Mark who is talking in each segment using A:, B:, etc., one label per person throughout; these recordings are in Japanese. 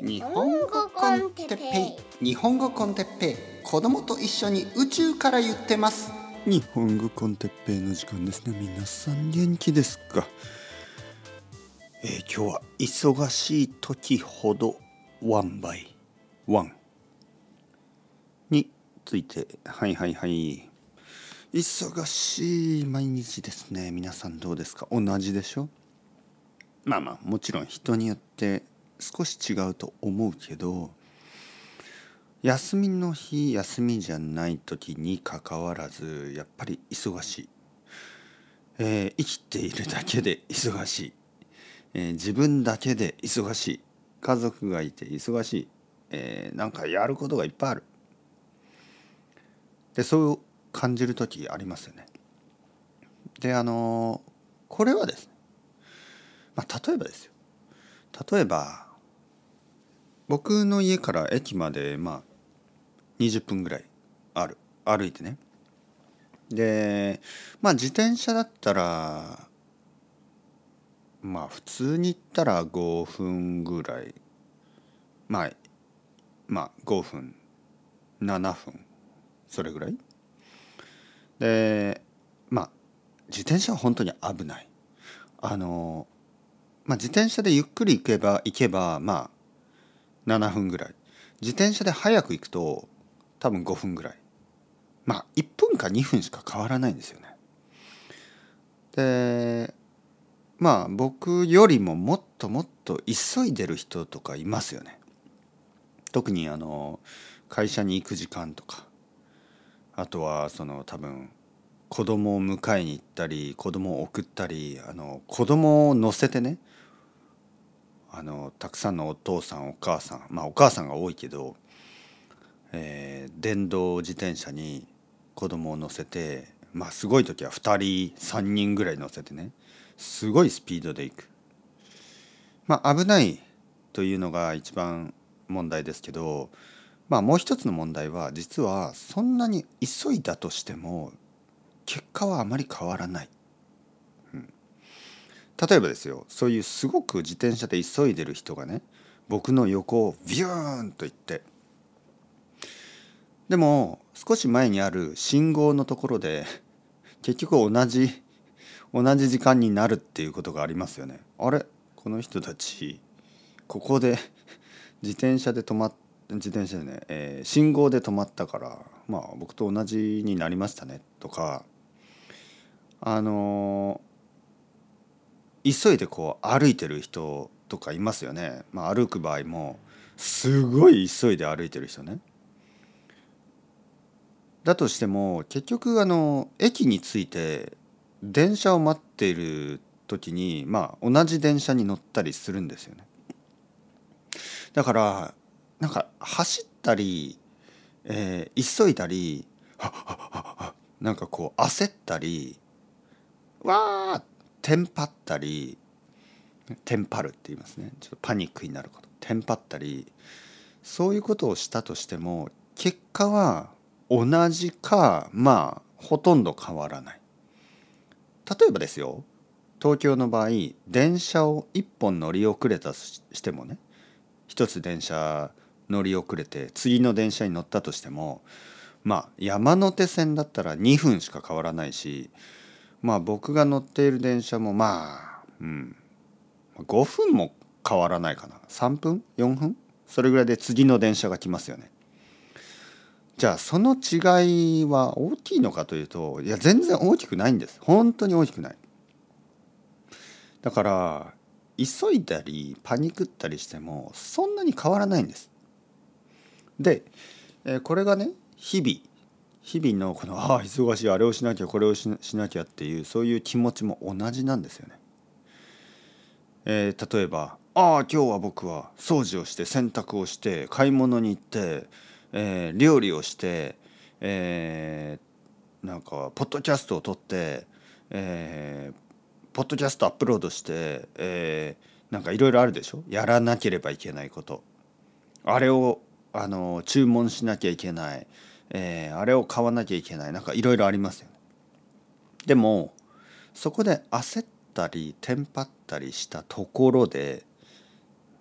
A: 日本語 con テッペイ。日本語 con テッペイ。子供と一緒に宇宙から言ってます。
B: 日本語 con テッペイの時間ですね。皆さん元気ですか、えー、今日は忙しい時ほど One By。One。について。はいはいはい。忙しい毎日ですね。皆さんどうですか？同じでしょ？まあまあもちろん人によって少し違うと思うけど休みの日休みじゃない時にかかわらずやっぱり忙しい、えー、生きているだけで忙しい、えー、自分だけで忙しい。家族がいて忙しい、えー、なんかやることがいっぱいある。でそう感じる時ありますよね。であのこれはですね、まあ、例えばですよ。例えば僕の家から駅までまあ20分ぐらいある歩いてね。でまあ自転車だったらまあ普通に行ったら5分ぐらい。まあまあ5分7分それぐらい。でまあ自転車は本当に危ない。あのまあ自転車でゆっくり行けば行けばまあ7分ぐらい自転車で早く行くと多分5分ぐらいまあ1分か2分しか変わらないんですよね。でまあ僕よりももっともっと急いでる人とかいますよね。特にあの会社に行く時間とかあとはその多分子供を迎えに行ったり子供を送ったりあの子供を乗せてねあのたくさんのお父さんお母さんまあお母さんが多いけど、えー、電動自転車に子供を乗せてまあすごい時は2人3人ぐらい乗せてねすごいスピードで行く。まあ危ないというのが一番問題ですけどまあもう一つの問題は実はそんなに急いだとしても結果はあまり変わらない。例えばですよそういうすごく自転車で急いでる人がね僕の横をビューンと行って。でも少し前にある信号のところで結局同じ同じ時間になるっていうことがありますよね。あれ？この人たちここで自転車で止まっ自転車でね、えー、信号で止まったからまあ僕と同じになりましたね。とかあの急いでこう歩いてる人とかいますよね、まあ、歩く場合もすごい急いで歩いてる人ね。だとしても結局あの駅に着いて電車を待っている時にまあ同じ電車に乗ったりするんですよね。だからなんか走ったり、えー、急いだりなんかこう焦ったりわーテンパったりテンパるって言いますね。ちょっとパニックになること。テンパったりそういうことをしたとしても結果は同じかまあほとんど変わらない。例えばですよ東京の場合電車を1本乗り遅れたとしてもね一つ電車乗り遅れて次の電車に乗ったとしてもまあ山手線だったら2分しか変わらないしまあ僕が乗っている電車もまあ、うん、5分も変わらないかな3分？4分？それぐらいで次の電車が来ますよね。じゃあその違いは大きいのかというといや全然大きくないんです本当に大きくない。だから急いだりパニクったりしてもそんなに変わらないんです。でこれがね日々日々のこのああ忙しいあれをしなきゃこれをしなきゃっていうそういう気持ちも同じなんですよね。えー、例えば「ああ今日は僕は掃除をして洗濯をして買い物に行って、えー、料理をして、えー、なんかポッドキャストを撮って、えー、ポッドキャストアップロードして、えー、なんかいろいろあるでしょ？やらなければいけないことあれをあの注文しなきゃいけない。えー、あれを買わなきゃいけない。なんかいろいろありますよね。でもそこで焦ったりテンパったりしたところで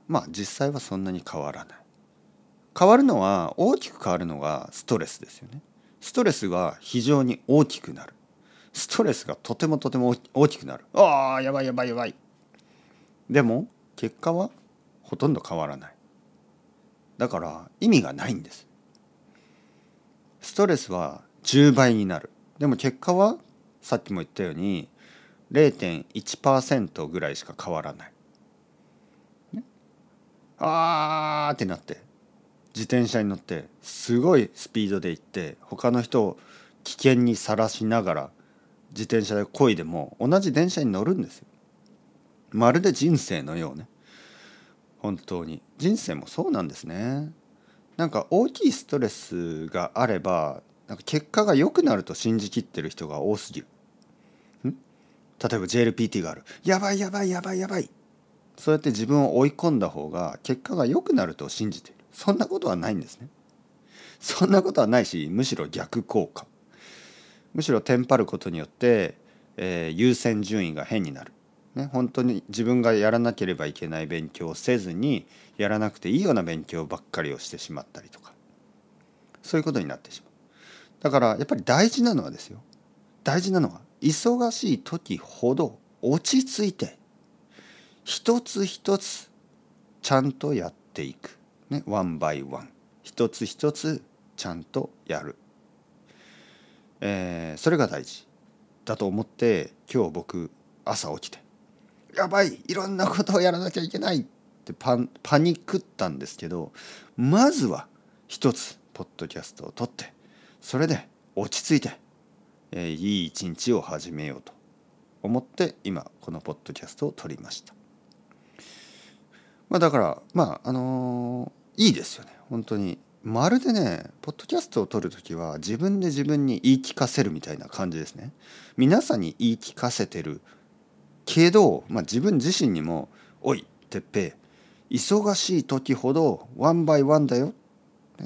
B: まあ実際はそんなに変わらない。変わるのは大きく変わるのがストレスですよね。ストレスが非常に大きくなる。ストレスがとてもとても大きくなる。ああやばいやばいやばい。でも結果はほとんど変わらない。だから意味がないんです。ストレスは10倍になるでも結果はさっきも言ったように0.1%ぐらいしか変わらない、ね、あーってなって自転車に乗ってすごいスピードで行って他の人を危険にさらしながら自転車で漕いでも同じ電車に乗るんですよ。まるで人生のようね。本当に人生もそうなんですね。なんか大きいストレスがあればなんか結果が良くなると信じきってる人が多すぎる。例えば JLPT がある。やばいやばいやばいやばい。そうやって自分を追い込んだ方が結果が良くなると信じている。そんなことはないんですね。そんなことはないしむしろ逆効果むしろテンパることによって、えー、優先順位が変になる、ね、本当に自分がやらなければいけない勉強をせずにやらなくていいような勉強ばっかりをしてしまったりとか。そういうことになってしまう。だからやっぱり大事なのはですよ。大事なのは忙しい時ほど落ち着いて一つ一つちゃんとやっていく。ね、ワンバイワン一つ一つちゃんとやる、えー、それが大事。だと思って今日僕朝起きて「やばいいろんなことをやらなきゃいけない!」ってパパニックったんですけどまずは一つポッドキャストを撮ってそれで落ち着いて、えー、いい一日を始めようと思って今このポッドキャストを撮りました。まあ、だからまああのー、いいですよね本当にまるでねポッドキャストを撮る時は自分で自分に言い聞かせるみたいな感じですね皆さんに言い聞かせてるけど、まあ、自分自身にも「おいてっぺ忙しい時ほどワンバイワンだよ」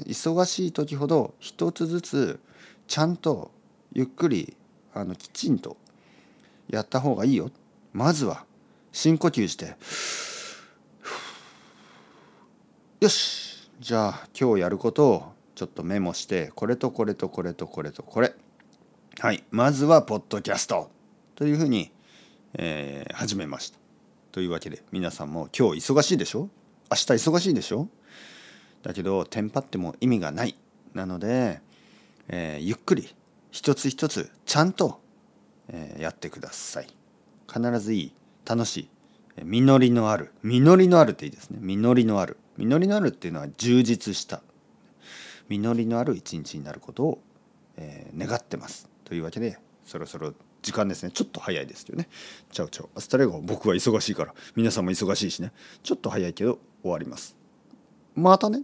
B: 忙しい時ほど一つずつちゃんとゆっくりあのきちんとやった方がいいよ。まずは深呼吸してよしじゃあ今日やることをちょっとメモしてこれとこれとこれとこれとこれ。はいまずはポッドキャスト。というふうに、えー、始めました。というわけで皆さんも今日忙しいでしょ？明日忙しいでしょ？だけどテンパっても意味がない。なので、えー、ゆっくり一つ一つちゃんと、えー、やってください。必ずいい楽しい実りのある実りのあるっていいですね。実りのある。実りのあるっていうのは充実した実りのある一日になることを、えー、願ってます。というわけでそろそろ時間ですね。ちょっと早いですよね。ちゃうちゃう。アスタレゴ僕は忙しいから。皆さんも忙しいしね。ちょっと早いけど終わります。またね。